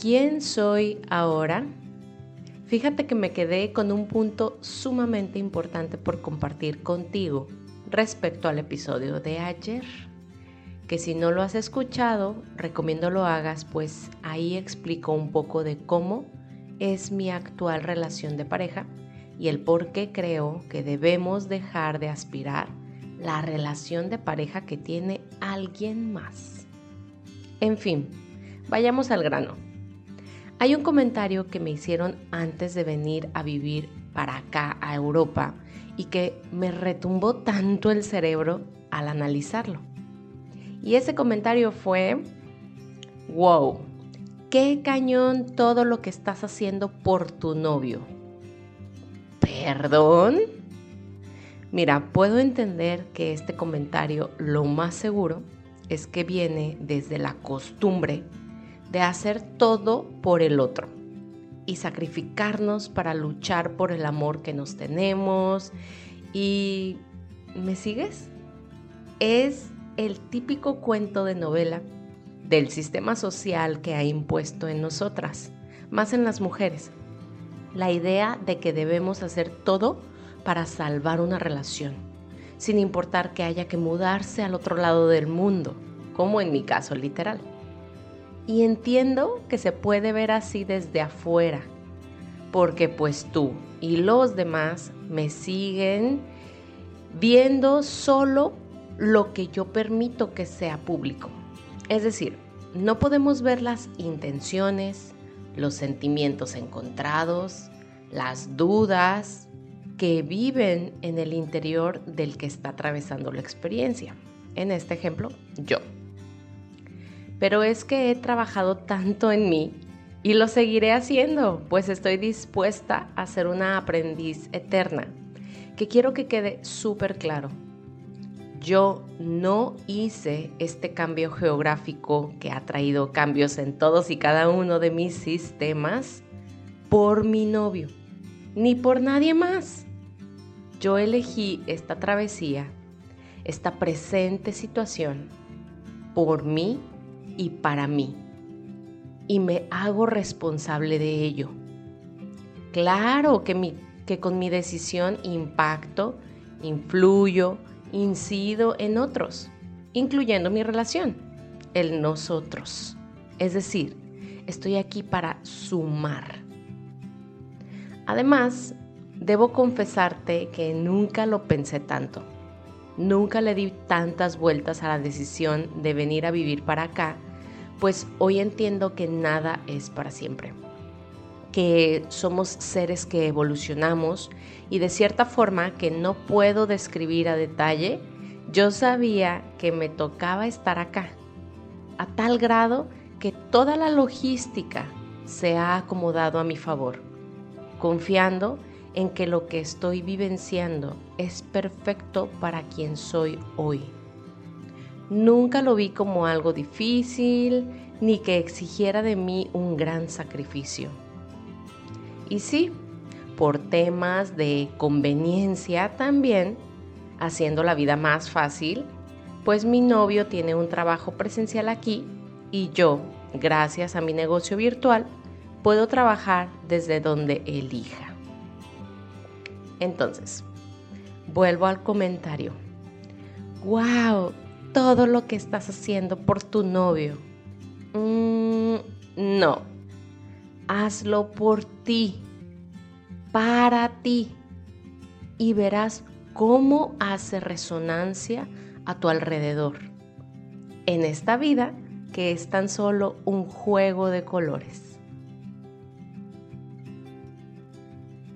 ¿Quién soy ahora? Fíjate que me quedé con un punto sumamente importante por compartir contigo respecto al episodio de ayer. Que si no lo has escuchado, recomiendo lo hagas, pues ahí explico un poco de cómo es mi actual relación de pareja y el por qué creo que debemos dejar de aspirar la relación de pareja que tiene alguien más. En fin, vayamos al grano. Hay un comentario que me hicieron antes de venir a vivir para acá, a Europa, y que me retumbó tanto el cerebro al analizarlo. Y ese comentario fue, wow, qué cañón todo lo que estás haciendo por tu novio. ¿Perdón? Mira, puedo entender que este comentario lo más seguro es que viene desde la costumbre de hacer todo por el otro y sacrificarnos para luchar por el amor que nos tenemos. ¿Y me sigues? Es el típico cuento de novela del sistema social que ha impuesto en nosotras, más en las mujeres. La idea de que debemos hacer todo para salvar una relación, sin importar que haya que mudarse al otro lado del mundo, como en mi caso literal. Y entiendo que se puede ver así desde afuera, porque pues tú y los demás me siguen viendo solo lo que yo permito que sea público. Es decir, no podemos ver las intenciones, los sentimientos encontrados, las dudas que viven en el interior del que está atravesando la experiencia. En este ejemplo, yo pero es que he trabajado tanto en mí y lo seguiré haciendo, pues estoy dispuesta a ser una aprendiz eterna, que quiero que quede súper claro. Yo no hice este cambio geográfico que ha traído cambios en todos y cada uno de mis sistemas por mi novio, ni por nadie más. Yo elegí esta travesía, esta presente situación, por mí y para mí. Y me hago responsable de ello. Claro que, con mi decisión impacto, influyo, incido en otros, incluyendo mi relación, el nosotros. Es decir, estoy aquí para sumar. Además, debo confesarte que nunca lo pensé tanto. Nunca le di tantas vueltas a la decisión de venir a vivir para acá pues hoy entiendo que nada es para siempre, que somos seres que evolucionamos y de cierta forma que no puedo describir a detalle, yo sabía que me tocaba estar acá, a tal grado que toda la logística se ha acomodado a mi favor, confiando en que lo que estoy vivenciando es perfecto para quien soy hoy. Nunca lo vi como algo difícil ni que exigiera de mí un gran sacrificio. Y sí, por temas de conveniencia también, haciendo la vida más fácil, pues mi novio tiene un trabajo presencial aquí y yo, gracias a mi negocio virtual, puedo trabajar desde donde elija. Entonces, vuelvo al comentario. ¡Wow! todo lo que estás haciendo por tu novio. Mm, no, hazlo por ti, para ti, y verás cómo hace resonancia a tu alrededor. En esta vida que es tan solo un juego de colores.